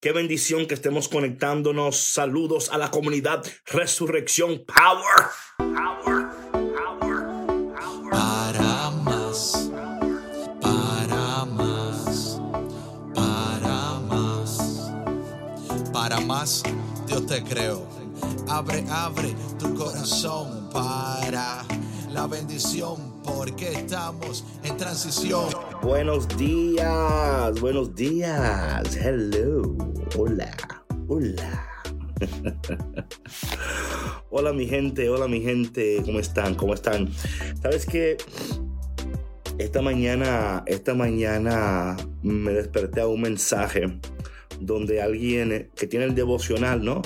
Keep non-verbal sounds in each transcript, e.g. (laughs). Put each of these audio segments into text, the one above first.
Qué bendición que estemos conectándonos. Saludos a la comunidad Resurrección Power. Power. Power. Para más. Para más. Para más. Para más. Dios te creo. Abre, abre tu corazón para la bendición porque estamos en transición. Buenos días, buenos días. Hello. Hola. Hola. (laughs) hola mi gente, hola mi gente, ¿cómo están? ¿Cómo están? ¿Sabes qué? Esta mañana, esta mañana me desperté a un mensaje donde alguien que tiene el devocional, ¿no?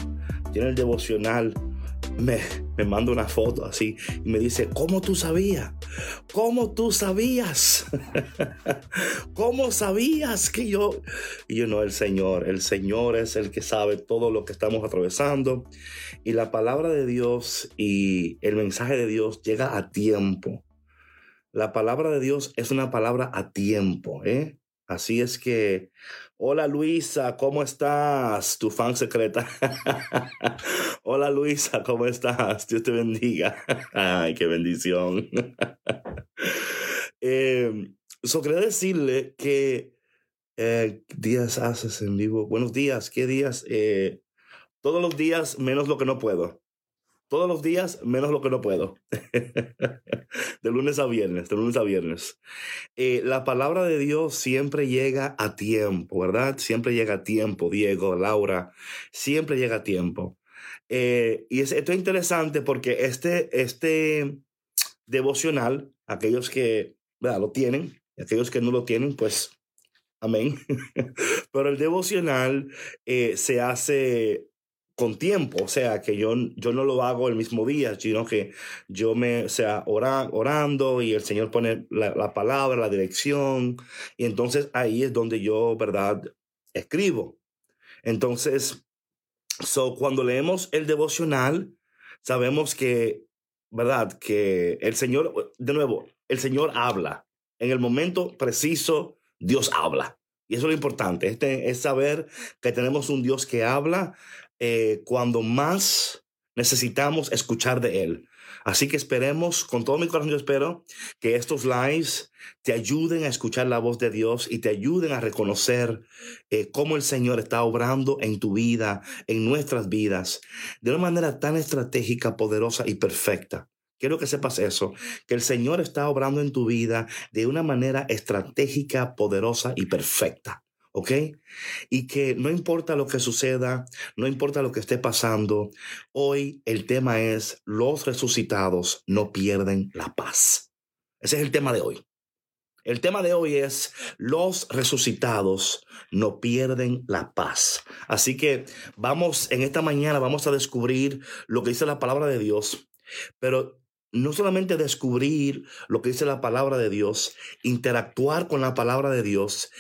Tiene el devocional me, me manda una foto así y me dice, ¿cómo tú sabías? ¿Cómo tú sabías? (laughs) ¿Cómo sabías que yo? Y yo no, el Señor, el Señor es el que sabe todo lo que estamos atravesando. Y la palabra de Dios y el mensaje de Dios llega a tiempo. La palabra de Dios es una palabra a tiempo, ¿eh? Así es que, hola Luisa, ¿cómo estás? Tu fan secreta. (laughs) hola Luisa, ¿cómo estás? Dios te bendiga. (laughs) Ay, qué bendición. (laughs) eh, quería decirle que eh, días haces en vivo. Buenos días, ¿qué días? Eh, todos los días menos lo que no puedo todos los días, menos lo que no puedo. (laughs) de lunes a viernes, de lunes a viernes. Eh, la palabra de Dios siempre llega a tiempo, ¿verdad? Siempre llega a tiempo, Diego, Laura, siempre llega a tiempo. Eh, y es, esto es interesante porque este, este devocional, aquellos que lo tienen, aquellos que no lo tienen, pues amén. (laughs) Pero el devocional eh, se hace con tiempo, o sea, que yo, yo no lo hago el mismo día, sino que yo me, o sea, orando y el Señor pone la, palabra, la dirección, y entonces ahí es donde yo, ¿verdad?, escribo. Entonces, so, cuando leemos el devocional, sabemos que, ¿verdad?, que el Señor, de nuevo, el Señor habla. En el momento preciso, Dios habla. Y eso es lo importante, este, es saber que tenemos un Dios que habla eh, cuando más necesitamos escuchar de Él. Así que esperemos, con todo mi corazón yo espero que estos lives te ayuden a escuchar la voz de Dios y te ayuden a reconocer eh, cómo el Señor está obrando en tu vida, en nuestras vidas, de una manera tan estratégica, poderosa y perfecta. Quiero que sepas eso, que el Señor está obrando en tu vida de una manera estratégica, poderosa y perfecta. ¿Ok? Y que no importa lo que suceda, no importa lo que esté pasando, hoy el tema es los resucitados no pierden la paz. Ese es el tema de hoy. El tema de hoy es los resucitados no pierden la paz. Así que vamos, en esta mañana vamos a descubrir lo que dice la palabra de Dios, pero no solamente descubrir lo que dice la palabra de Dios, interactuar con la palabra de Dios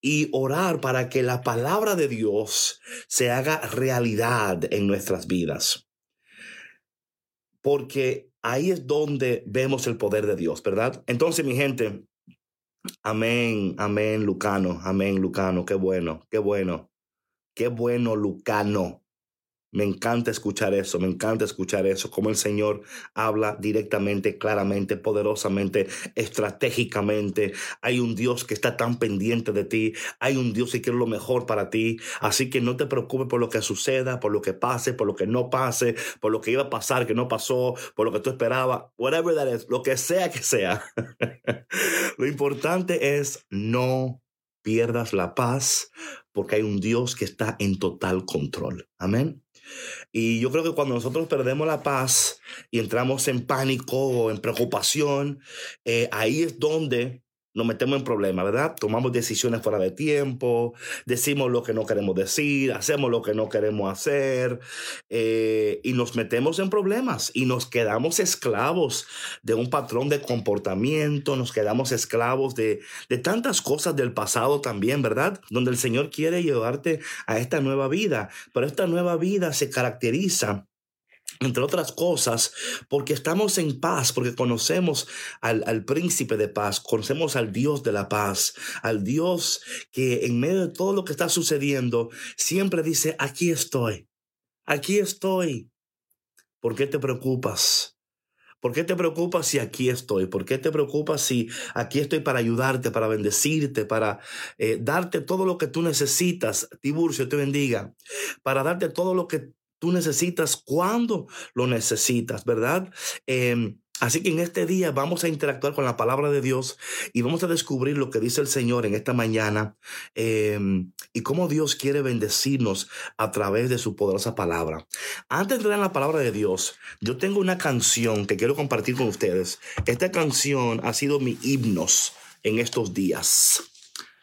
y orar para que la palabra de Dios se haga realidad en nuestras vidas. Porque ahí es donde vemos el poder de Dios, ¿verdad? Entonces, mi gente, amén, amén, Lucano, amén, Lucano, qué bueno, qué bueno, qué bueno, Lucano. Me encanta escuchar eso, me encanta escuchar eso, como el Señor habla directamente, claramente, poderosamente, estratégicamente. Hay un Dios que está tan pendiente de ti, hay un Dios que quiere lo mejor para ti, así que no te preocupes por lo que suceda, por lo que pase, por lo que no pase, por lo que iba a pasar, que no pasó, por lo que tú esperabas, whatever that is, lo que sea que sea. (laughs) lo importante es no pierdas la paz porque hay un Dios que está en total control. Amén. Y yo creo que cuando nosotros perdemos la paz y entramos en pánico o en preocupación, eh, ahí es donde nos metemos en problemas, ¿verdad? Tomamos decisiones fuera de tiempo, decimos lo que no queremos decir, hacemos lo que no queremos hacer eh, y nos metemos en problemas y nos quedamos esclavos de un patrón de comportamiento, nos quedamos esclavos de, de tantas cosas del pasado también, ¿verdad? Donde el Señor quiere llevarte a esta nueva vida, pero esta nueva vida se caracteriza entre otras cosas, porque estamos en paz, porque conocemos al, al, príncipe de paz, conocemos al Dios de la paz, al Dios que en medio de todo lo que está sucediendo, siempre dice, aquí estoy, aquí estoy. ¿Por qué te preocupas? ¿Por qué te preocupas si aquí estoy? ¿Por qué te preocupas si aquí estoy para ayudarte, para bendecirte, para eh, darte todo lo que tú necesitas? Tiburcio, te bendiga. Para darte todo lo que tú necesitas cuando lo necesitas, ¿verdad? Eh, Así que en este día vamos a interactuar con la palabra de Dios y vamos a descubrir lo que dice el Señor en esta mañana eh, y cómo Dios quiere bendecirnos a través de su poderosa palabra. Antes de entrar en la palabra de Dios, yo tengo una canción que quiero compartir con ustedes. Esta canción ha sido mi himnos en estos días.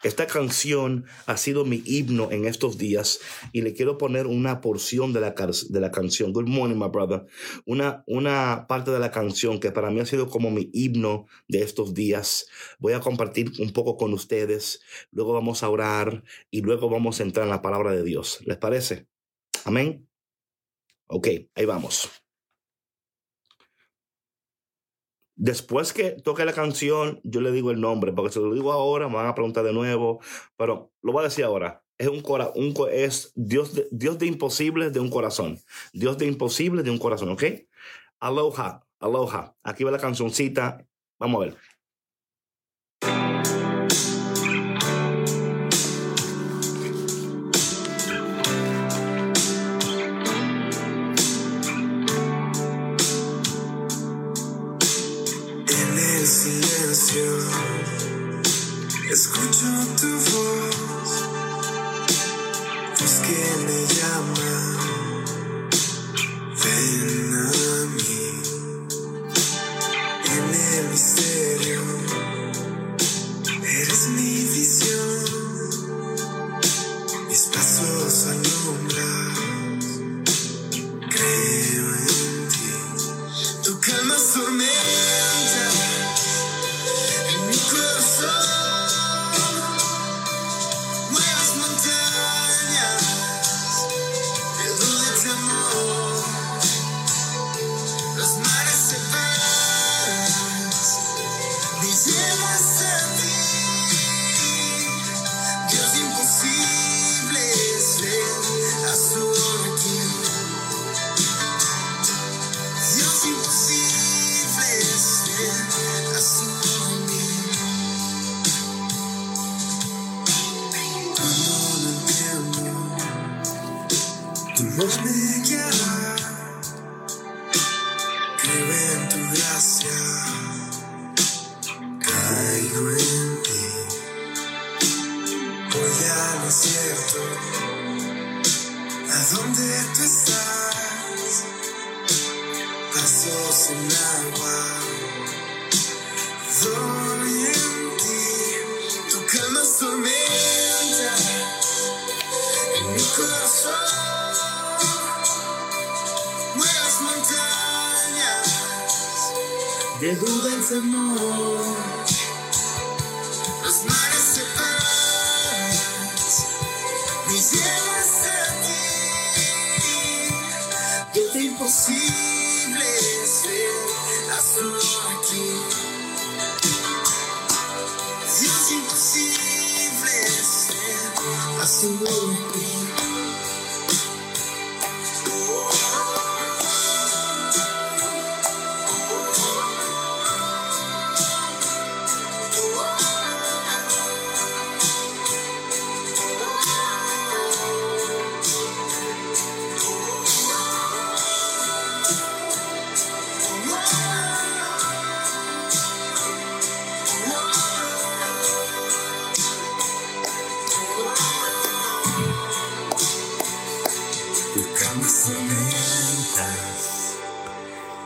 Esta canción ha sido mi himno en estos días y le quiero poner una porción de la, de la canción. Good morning, my brother. Una, una parte de la canción que para mí ha sido como mi himno de estos días. Voy a compartir un poco con ustedes. Luego vamos a orar y luego vamos a entrar en la palabra de Dios. ¿Les parece? Amén. Ok, ahí vamos. Después que toque la canción, yo le digo el nombre, porque si lo digo ahora, me van a preguntar de nuevo, pero lo voy a decir ahora. Es un, cora, un es Dios de, Dios de imposibles de un corazón. Dios de imposibles de un corazón, ¿ok? Aloha, aloha. Aquí va la cancioncita. Vamos a ver. De duda y temor. Los mares se van, me llevas a ti. Dios de imposibles, ven, hazlo aquí. Dios de imposibles, ven, hazlo aquí.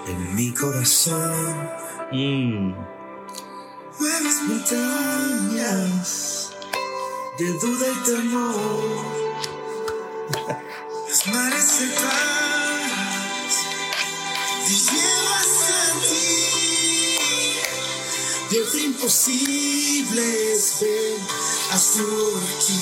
En mi corazón. Mm. Mueves montañas de duda y temor. Los mares se van y llevas a ti. Dios de imposibles, ven, hazlo aquí.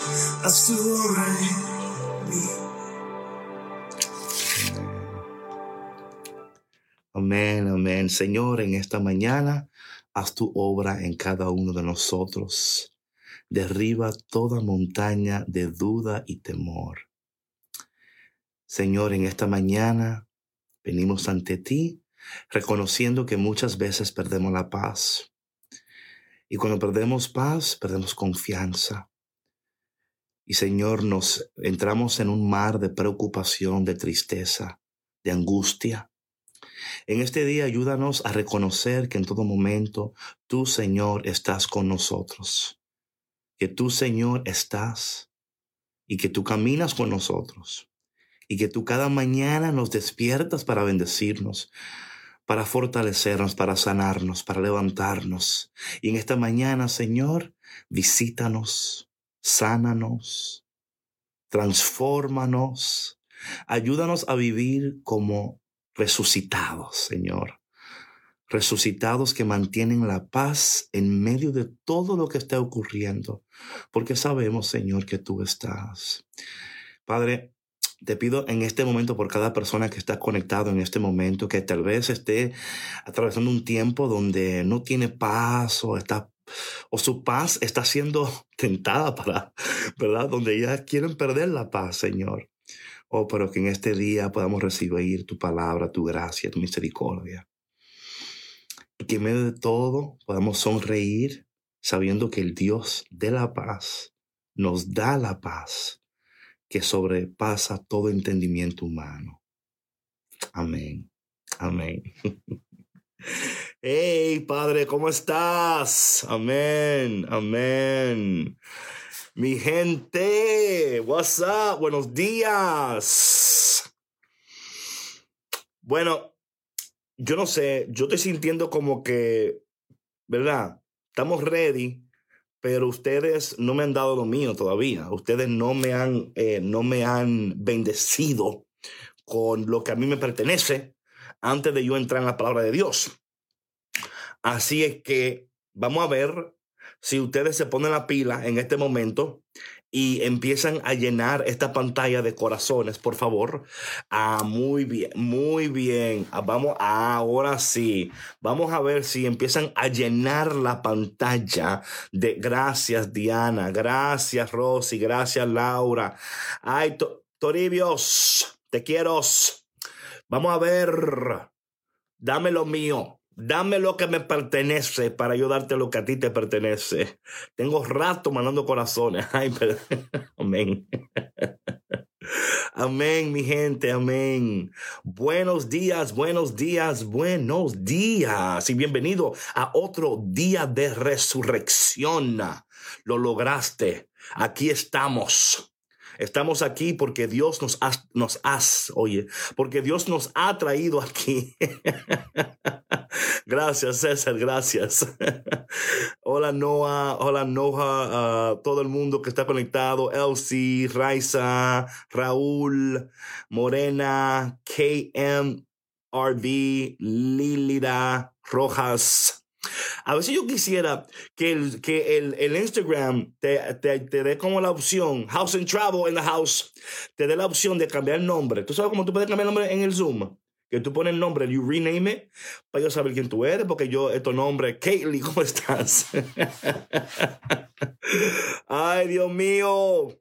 su aquí. Y es imposible es ver a su aquí. Y es imposible es ver a su aquí. Amén, amén. Señor, en esta mañana, haz tu obra en cada uno de nosotros. Derriba toda montaña de duda y temor. Señor, en esta mañana venimos ante ti reconociendo que muchas veces perdemos la paz. Y cuando perdemos paz, perdemos confianza. Y Señor, nos entramos en un mar de preocupación, de tristeza, de angustia. En este día ayúdanos a reconocer que en todo momento tú, Señor, estás con nosotros. Que tú, Señor, estás y que tú caminas con nosotros. Y que tú cada mañana nos despiertas para bendecirnos, para fortalecernos, para sanarnos, para levantarnos. Y en esta mañana, Señor, visítanos, sánanos, transfórmanos, ayúdanos a vivir como resucitados, Señor. Resucitados que mantienen la paz en medio de todo lo que está ocurriendo, porque sabemos, Señor, que tú estás. Padre, te pido en este momento por cada persona que está conectado en este momento, que tal vez esté atravesando un tiempo donde no tiene paz o está o su paz está siendo (laughs) tentada para, ¿verdad? Donde ya quieren perder la paz, Señor. Oh, pero que en este día podamos recibir tu palabra, tu gracia, tu misericordia. Y que en medio de todo podamos sonreír sabiendo que el Dios de la paz nos da la paz que sobrepasa todo entendimiento humano. Amén. Amén. (laughs) Hey, Padre, ¿cómo estás? Amén. Amén. Mi gente, what's up? Buenos días. Bueno, yo no sé, yo estoy sintiendo como que, ¿verdad? Estamos ready, pero ustedes no me han dado lo mío todavía. Ustedes no me han, eh, no me han bendecido con lo que a mí me pertenece antes de yo entrar en la palabra de Dios. Así es que vamos a ver si ustedes se ponen la pila en este momento y empiezan a llenar esta pantalla de corazones, por favor. Ah, muy bien, muy bien. Ah, vamos, ahora sí. Vamos a ver si empiezan a llenar la pantalla de gracias, Diana. Gracias, Rosy. Gracias, Laura. Ay, Toribios, te quiero. Vamos a ver. Dame lo mío. Dame lo que me pertenece para yo darte lo que a ti te pertenece. Tengo rato mandando corazones. (laughs) Ay, pero... Amén. (laughs) Amén, mi gente, amén. Buenos días, buenos días, buenos días y bienvenido a otro día de resurrección. Lo lograste. Aquí estamos. Estamos aquí porque Dios nos ha, nos has, oye, porque Dios nos ha traído aquí. (laughs) gracias, César, gracias. (laughs) hola, Noah, hola, Noah, todo el mundo que está conectado, Elsie, Raiza, Raúl, Morena, KM, RV, Lilida, Rojas, a veces yo quisiera que el, que el, el Instagram te, te, te, dé como la opción, House and Travel in the House, te dé la opción de cambiar el nombre. ¿Tú sabes cómo tú puedes cambiar el nombre en el Zoom? Que tú pones el nombre, you rename it, para yo saber quién tú eres, porque yo, estos nombres, Kaylee, (laughs) ¿cómo estás? (laughs) Ay, Dios mío.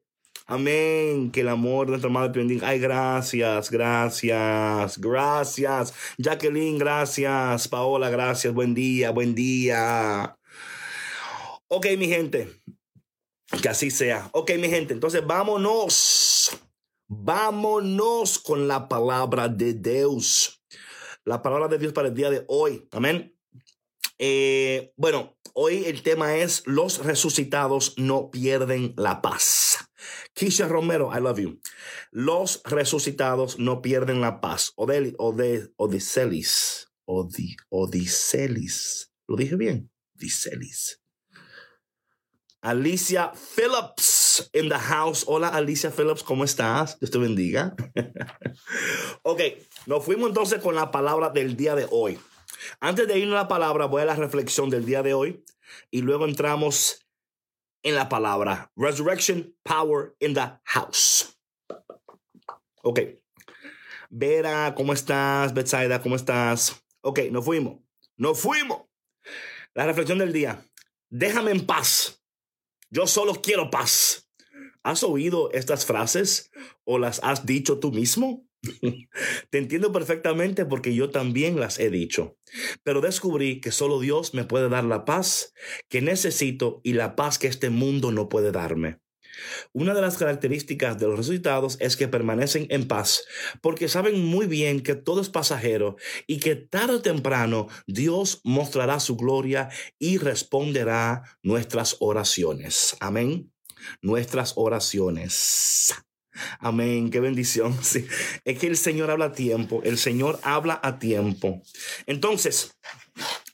Amén. Que el amor de nuestra madre te bendiga. Ay, gracias, gracias, gracias. Jacqueline, gracias. Paola, gracias. Buen día, buen día. Ok, mi gente. Que así sea. Ok, mi gente. Entonces, vámonos. Vámonos con la palabra de Dios. La palabra de Dios para el día de hoy. Amén. Eh, bueno, hoy el tema es los resucitados no pierden la paz. Keisha Romero, I love you. Los resucitados no pierden la paz. Odeli, Ode, Odiselis. Odi, Odiselis. ¿Lo dije bien? Odiselis. Alicia Phillips in the house. Hola Alicia Phillips, ¿cómo estás? Dios te bendiga. (laughs) ok, nos fuimos entonces con la palabra del día de hoy. Antes de irnos a la palabra, voy a la reflexión del día de hoy y luego entramos en la palabra. Resurrection Power in the House. Ok. Vera, ¿cómo estás? Betsaida, ¿cómo estás? Ok, nos fuimos. Nos fuimos. La reflexión del día. Déjame en paz. Yo solo quiero paz. ¿Has oído estas frases o las has dicho tú mismo? Te entiendo perfectamente porque yo también las he dicho, pero descubrí que solo Dios me puede dar la paz que necesito y la paz que este mundo no puede darme. Una de las características de los resucitados es que permanecen en paz, porque saben muy bien que todo es pasajero y que tarde o temprano Dios mostrará su gloria y responderá nuestras oraciones. Amén. Nuestras oraciones. Amén, qué bendición. (laughs) Sí. Es que el Señor habla a tiempo, el Señor habla a tiempo. Entonces,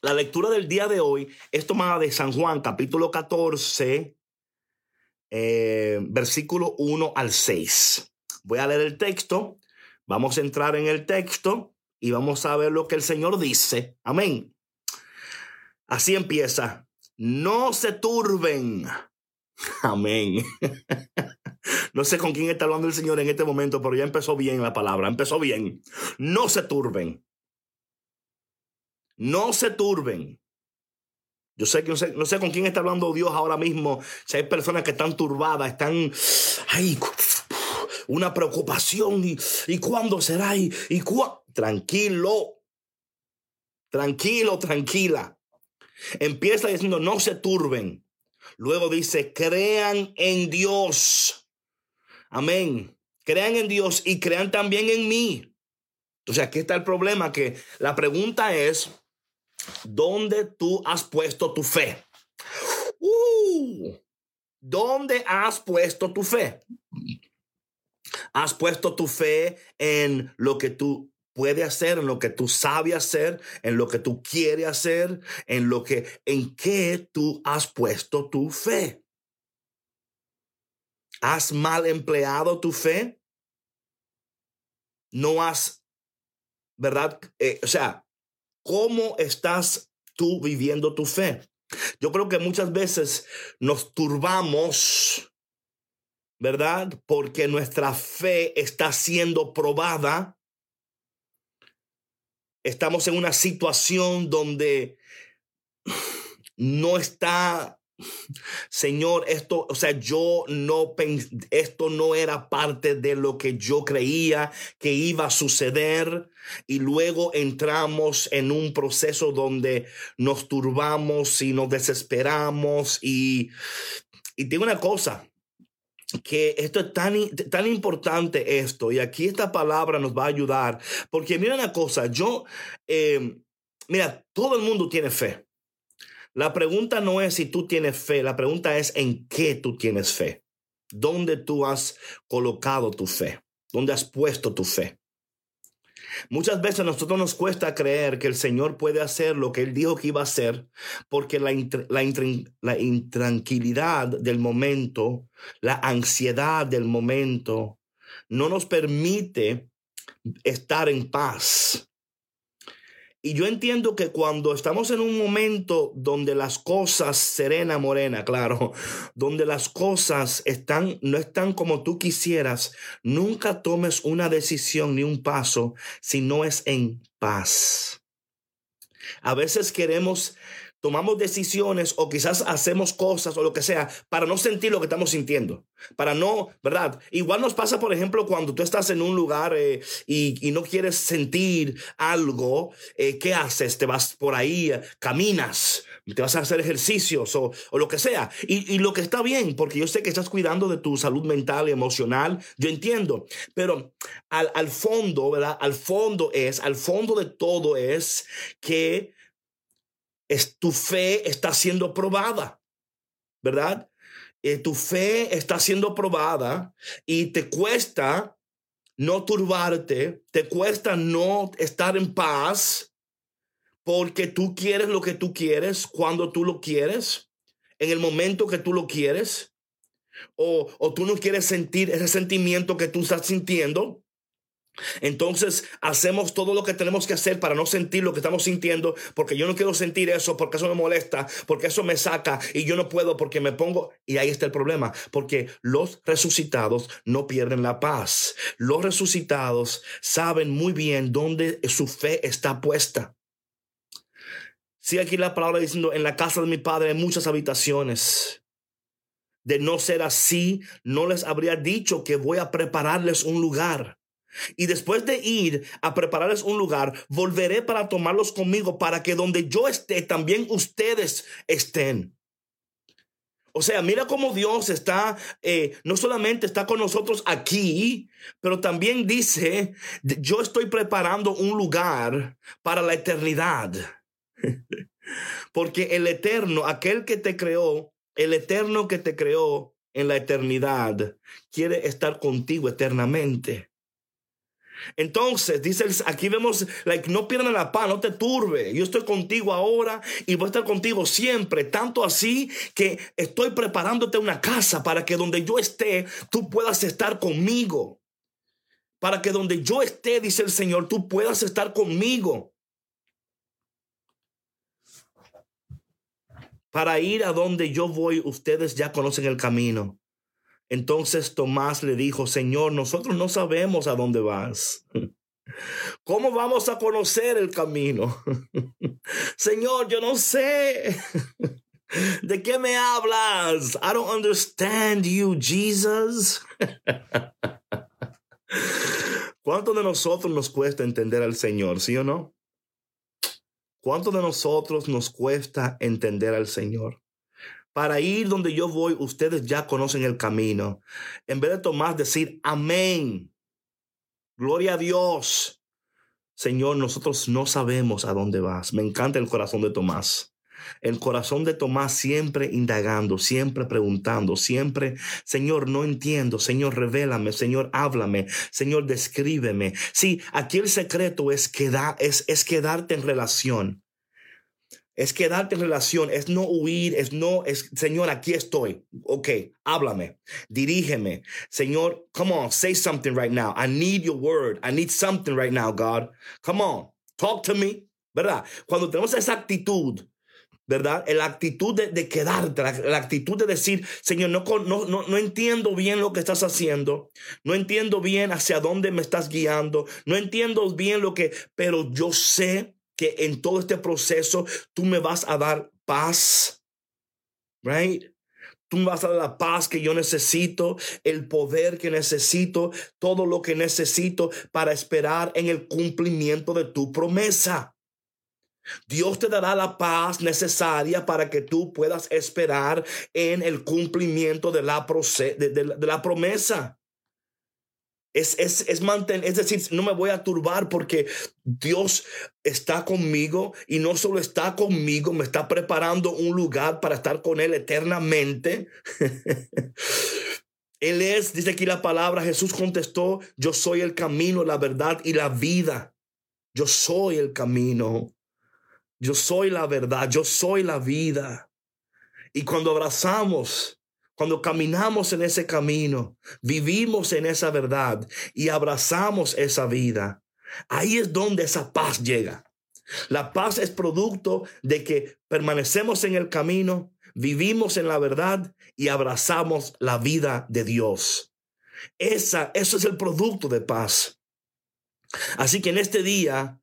la lectura del día de hoy es tomada de San Juan, capítulo 14, eh, versículo 1 al 6. Voy a leer el texto, vamos a entrar en el texto y vamos a ver lo que el Señor dice. Amén. Así empieza. No se turben. (laughs) Amén. (laughs) No sé con quién está hablando el Señor en este momento, pero ya empezó bien la palabra, empezó bien. No se turben. No se turben. Yo sé que no sé, con quién está hablando Dios ahora mismo. Si hay personas que están turbadas, están, ay, una preocupación y, y cuándo será y, y tranquilo, tranquilo, tranquila. Empieza diciendo no se turben. Luego dice crean en Dios. Amén. Crean en Dios y crean también en mí. Entonces aquí está el problema, que la pregunta es, ¿dónde tú has puesto tu fe? Uh, ¿Dónde has puesto tu fe? ¿Has puesto tu fe en lo que tú puedes hacer, en lo que tú sabes hacer, en lo que tú quieres hacer, en lo que, en qué tú has puesto tu fe? ¿Has mal empleado tu fe? No has, ¿verdad? Eh, o sea, ¿cómo estás tú viviendo tu fe? Yo creo que muchas veces nos turbamos, ¿verdad? Porque nuestra fe está siendo probada. Estamos en una situación donde no está Señor, esto, o sea, yo no esto no era parte de lo que yo creía que iba a suceder. Y luego entramos en un proceso donde nos turbamos y nos desesperamos. Y y tengo una cosa que esto es tan, tan importante esto. Y aquí esta palabra nos va a ayudar. Porque mira una cosa, yo, eh, mira, todo el mundo tiene fe. La pregunta no es si tú tienes fe, la pregunta es en qué tú tienes fe. ¿Dónde tú has colocado tu fe? ¿Dónde has puesto tu fe? Muchas veces a nosotros nos cuesta creer que el Señor puede hacer lo que Él dijo que iba a hacer, porque la, la, la intranquilidad del momento, la ansiedad del momento, no nos permite estar en paz. Y yo entiendo que cuando estamos en un momento donde las cosas, serena, morena, claro, (laughs) donde las cosas están, no están como tú quisieras, nunca tomes una decisión ni un paso si no es en paz. A veces queremos tomamos decisiones o quizás hacemos cosas o lo que sea para no sentir lo que estamos sintiendo, para no, ¿verdad? Igual nos pasa, por ejemplo, cuando tú estás en un lugar eh, y, no quieres sentir algo, eh, ¿qué haces? Te vas por ahí, caminas, te vas a hacer ejercicios o, lo que sea. Y, lo que está bien, porque yo sé que estás cuidando de tu salud mental y emocional, yo entiendo, pero al, al fondo, ¿verdad? Al fondo es, al fondo de todo es que es, tu fe está siendo probada, ¿verdad? eh, tu fe está siendo probada y te cuesta no turbarte, te cuesta no estar en paz porque tú quieres lo que tú quieres cuando tú lo quieres, en el momento que tú lo quieres, o, o tú no quieres sentir ese sentimiento que tú estás sintiendo. Entonces hacemos todo lo que tenemos que hacer para no sentir lo que estamos sintiendo, porque yo no quiero sentir eso, porque eso me molesta, porque eso me saca y yo no puedo porque me pongo... Y ahí está el problema, porque los resucitados no pierden la paz. Los resucitados saben muy bien dónde su fe está puesta. Sí, aquí la palabra diciendo, en la casa de mi padre hay muchas habitaciones. De no ser así, no les habría dicho que voy a prepararles un lugar. Y después de ir a prepararles un lugar, volveré para tomarlos conmigo para que donde yo esté, también ustedes estén. O sea, mira cómo Dios está, eh, no solamente está con nosotros aquí, pero también dice, yo estoy preparando un lugar para la eternidad. (laughs) Porque el eterno, aquel que te creó, el eterno que te creó en la eternidad, quiere estar contigo eternamente. Entonces, dice, aquí vemos, like, no pierdas la paz, no te turbe. Yo estoy contigo ahora y voy a estar contigo siempre. Tanto así que estoy preparándote una casa para que donde yo esté, tú puedas estar conmigo. Para que donde yo esté, dice el Señor, tú puedas estar conmigo. Para ir a donde yo voy, ustedes ya conocen el camino. Entonces Tomás le dijo, Señor, nosotros no sabemos a dónde vas. (laughs) ¿Cómo vamos a conocer el camino? (laughs) Señor, yo no sé. (laughs) ¿De qué me hablas? I don't understand you, Jesus. ¿Cuánto de nosotros nos cuesta entender al Señor, sí o no? ¿Cuánto de nosotros nos cuesta entender al Señor? Para ir donde yo voy, ustedes ya conocen el camino. En vez de Tomás decir amén, gloria a Dios. Señor, nosotros no sabemos a dónde vas. Me encanta el corazón de Tomás. El corazón de Tomás siempre indagando, siempre preguntando, siempre, Señor, no entiendo, Señor, revélame, Señor, háblame, Señor, descríbeme. Sí, aquí el secreto es, quedar, es, es quedarte en relación. Es quedarte en relación, es no huir, es no, es, Señor, aquí estoy. Ok, háblame, dirígeme. Señor, come on, say something right now. I need your word. I need something right now, God. Come on, talk to me. ¿Verdad? Cuando tenemos esa actitud, ¿verdad? La actitud de, quedarte, la, actitud de decir, Señor, no, no, no, no entiendo bien lo que estás haciendo, no entiendo bien hacia dónde me estás guiando, no entiendo bien lo que, pero yo sé que en todo este proceso tú me vas a dar paz, right? Tú me vas a dar la paz que yo necesito, el poder que necesito, todo lo que necesito para esperar en el cumplimiento de tu promesa. Dios te dará la paz necesaria para que tú puedas esperar en el cumplimiento de la, de la promesa. Es, es, es, es decir, no me voy a turbar porque Dios está conmigo y no solo está conmigo, me está preparando un lugar para estar con Él eternamente. (laughs) él es, dice aquí la palabra, Jesús contestó, yo soy el camino, la verdad y la vida. Yo soy el camino. Yo soy la verdad, yo soy la vida. Y cuando abrazamos cuando caminamos en ese camino, vivimos en esa verdad y abrazamos esa vida, ahí es donde esa paz llega. La paz es producto de que permanecemos en el camino, vivimos en la verdad y abrazamos la vida de Dios. Esa, eso es el producto de paz. Así que en este día,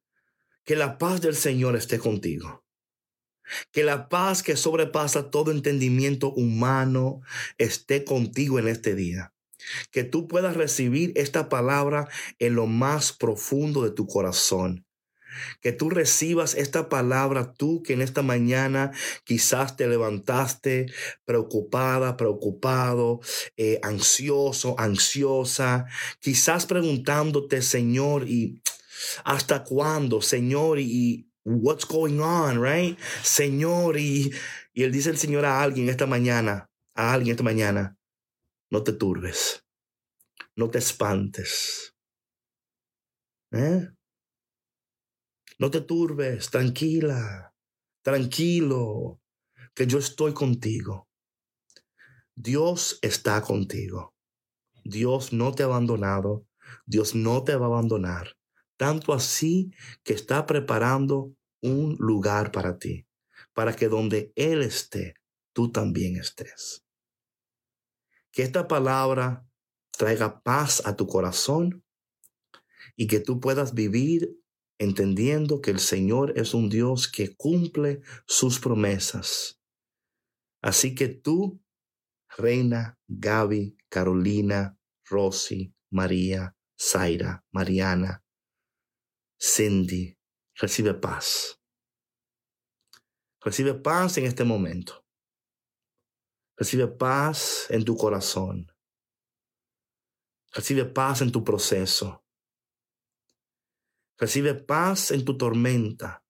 que la paz del Señor esté contigo. Que la paz que sobrepasa todo entendimiento humano esté contigo en este día. Que tú puedas recibir esta palabra en lo más profundo de tu corazón. Que tú recibas esta palabra, tú que en esta mañana quizás te levantaste preocupada, preocupado, eh, ansioso, ansiosa, quizás preguntándote, Señor, ¿y hasta cuándo, Señor? Y, what's going on, right? Señor, y, y él dice el Señor a alguien esta mañana, a alguien esta mañana, no te turbes, no te espantes. ¿Eh? No te turbes, tranquila, tranquilo, que yo estoy contigo. Dios está contigo. Dios no te ha abandonado. Dios no te va a abandonar. Tanto así que está preparando un lugar para ti, para que donde Él esté, tú también estés. Que esta palabra traiga paz a tu corazón y que tú puedas vivir entendiendo que el Señor es un Dios que cumple sus promesas. Así que tú, Reina, Gaby, Carolina, Rosy, María, Zaira, Mariana, Cindy, recibe paz. Recibe paz en este momento. Recibe paz en tu corazón. Recibe paz en tu proceso. Recibe paz en tu tormenta.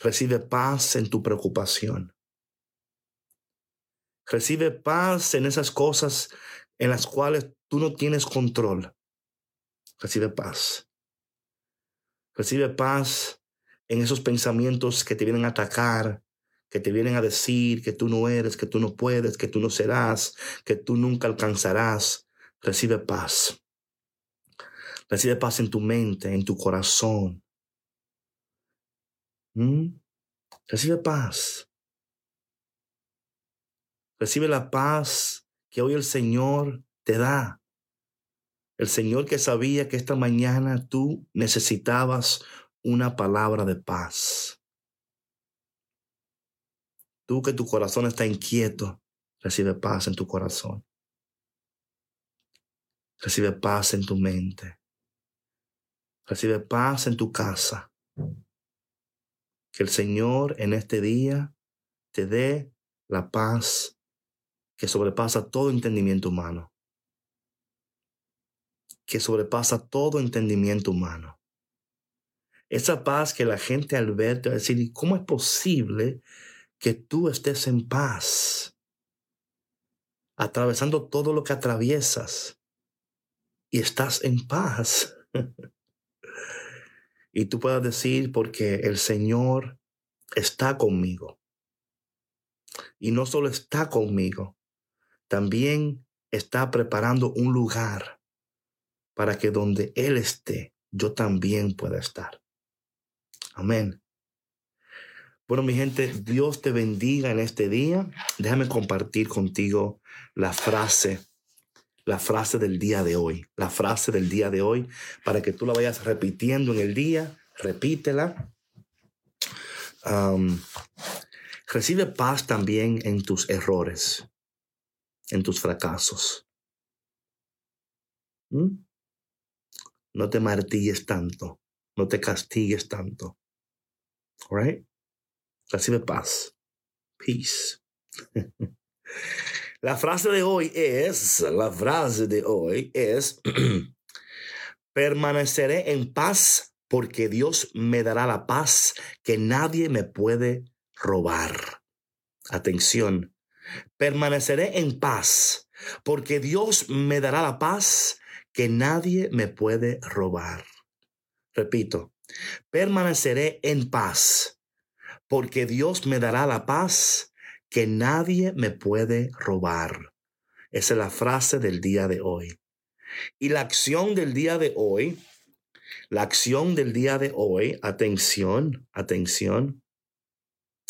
Recibe paz en tu preocupación. Recibe paz en esas cosas en las cuales tú no tienes control. Recibe paz. Recibe paz en esos pensamientos que te vienen a atacar, que te vienen a decir que tú no eres, que tú no puedes, que tú no serás, que tú nunca alcanzarás. Recibe paz. Recibe paz en tu mente, en tu corazón. ¿Mm? Recibe paz. Recibe la paz que hoy el Señor te da. El Señor que sabía que esta mañana tú necesitabas una palabra de paz. Tú que tu corazón está inquieto, recibe paz en tu corazón. Recibe paz en tu mente. Recibe paz en tu casa. Que el Señor en este día te dé la paz que sobrepasa todo entendimiento humano. Que sobrepasa todo entendimiento humano. Esa paz que la gente al verte va a decir, ¿cómo es posible que tú estés en paz? Atravesando todo lo que atraviesas y estás en paz. (laughs) y tú puedas decir, porque el Señor está conmigo. Y no solo está conmigo, también está preparando un lugar para que donde Él esté, yo también pueda estar. Amén. Bueno, mi gente, Dios te bendiga en este día. Déjame compartir contigo la frase, la frase del día de hoy, la frase del día de hoy, para que tú la vayas repitiendo en el día. Repítela. recibe paz también en tus errores, en tus fracasos. ¿Mm? No te martilles tanto, no te castigues tanto. Right? Recibe paz. Peace. (laughs) la frase de hoy es, la frase de hoy es, (clears throat) permaneceré en paz porque Dios me dará la paz que nadie me puede robar. Atención, permaneceré en paz porque Dios me dará la paz que nadie me puede robar. Repito, Permaneceré en paz, porque Dios me dará la paz que nadie me puede robar. Esa es la frase del día de hoy. Y la acción del día de hoy, la acción del día de hoy, atención, atención.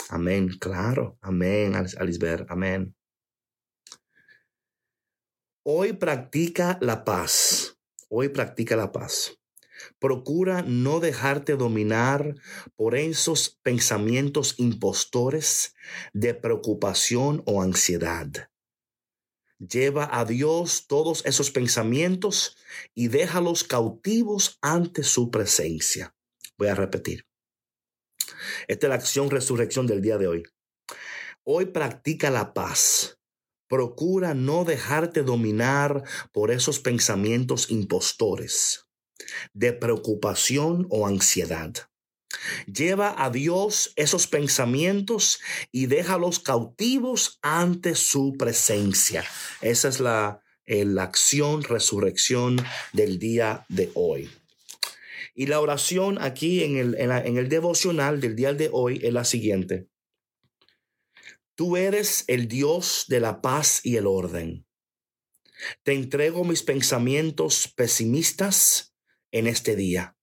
Amén, claro, amén, Alisber, amén. Hoy practica la paz, hoy practica la paz. Procura no dejarte dominar por esos pensamientos impostores de preocupación o ansiedad. Lleva a Dios todos esos pensamientos y déjalos cautivos ante su presencia. Voy a repetir. Esta es la acción resurrección del día de hoy. Hoy practica la paz. Procura no dejarte dominar por esos pensamientos impostores de preocupación o ansiedad. Lleva a Dios esos pensamientos y déjalos cautivos ante su presencia. Esa es la, eh, la acción, resurrección del día de hoy. Y la oración aquí en el, en el devocional del día de hoy es la siguiente. Tú eres el Dios de la paz y el orden. Te entrego mis pensamientos pesimistas en este día.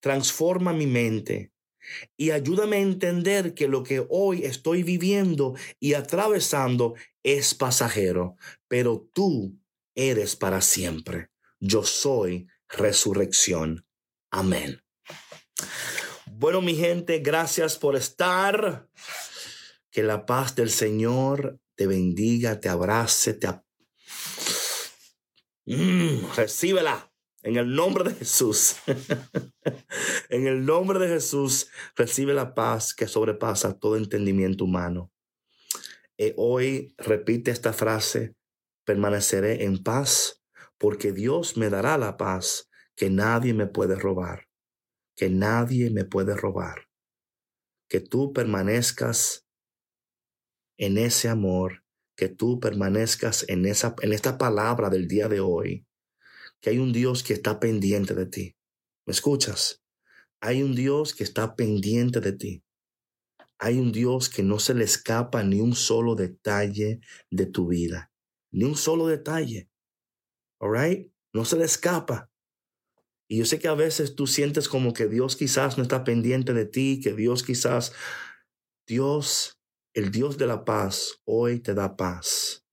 Transforma mi mente y ayúdame a entender que lo que hoy estoy viviendo y atravesando es pasajero, pero tú eres para siempre. Yo soy resurrección. Amén. Bueno, mi gente, gracias por estar. Que la paz del Señor te bendiga, te abrace, te... Mm, recíbela en el nombre de Jesús. (laughs) en el nombre de Jesús, recibe la paz que sobrepasa todo entendimiento humano. Y hoy repite esta frase, permaneceré en paz porque Dios me dará la paz que nadie me puede robar, que nadie me puede robar. Que tú permanezcas en ese amor, que tú permanezcas en, esa, en esta palabra del día de hoy, que hay un Dios que está pendiente de ti. ¿Me escuchas? Hay un Dios que está pendiente de ti. Hay un Dios que no se le escapa ni un solo detalle de tu vida. Ni un solo detalle. All right? No se le escapa. Y yo sé que a veces tú sientes como que Dios quizás no está pendiente de ti, que Dios quizás, Dios, el Dios de la paz, hoy te da paz.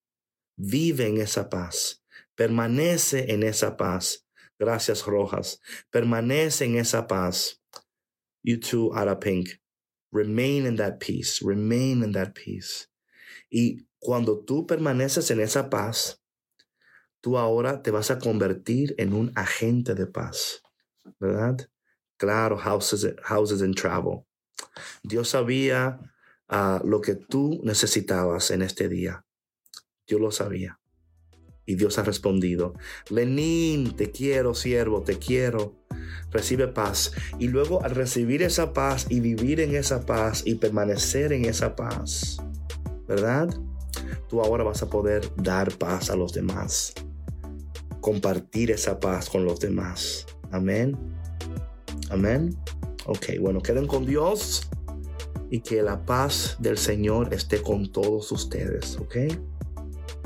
Vive en esa paz. Permanece en esa paz. Gracias, Rojas. Permanece en esa paz. You too, Ara Pink. Remain in that peace. Remain in that peace. Y cuando tú permaneces en esa paz, tú ahora te vas a convertir en un agente de paz, ¿verdad? Claro, houses, houses and travel. Dios sabía ah, lo que tú necesitabas en este día. Dios lo sabía. Y Dios ha respondido, Lenín, te quiero, siervo, te quiero. Recibe paz. Y luego al recibir esa paz y vivir en esa paz y permanecer en esa paz, ¿verdad? Tú ahora vas a poder dar paz a los demás compartir esa paz con los demás. Amén. Amén. Ok, bueno, queden con Dios y que la paz del Señor esté con todos ustedes, ¿ok?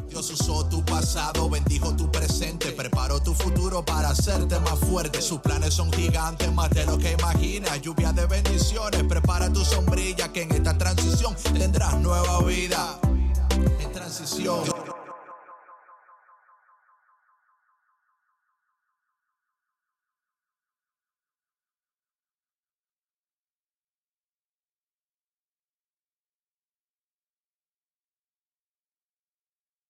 Dios usó tu pasado, bendijo tu presente, preparó tu futuro para hacerte más fuerte. Sus planes son gigantes, más de lo que imaginas. Lluvia de bendiciones, prepara tu sombrilla que en esta transición tendrás nueva vida. En transición.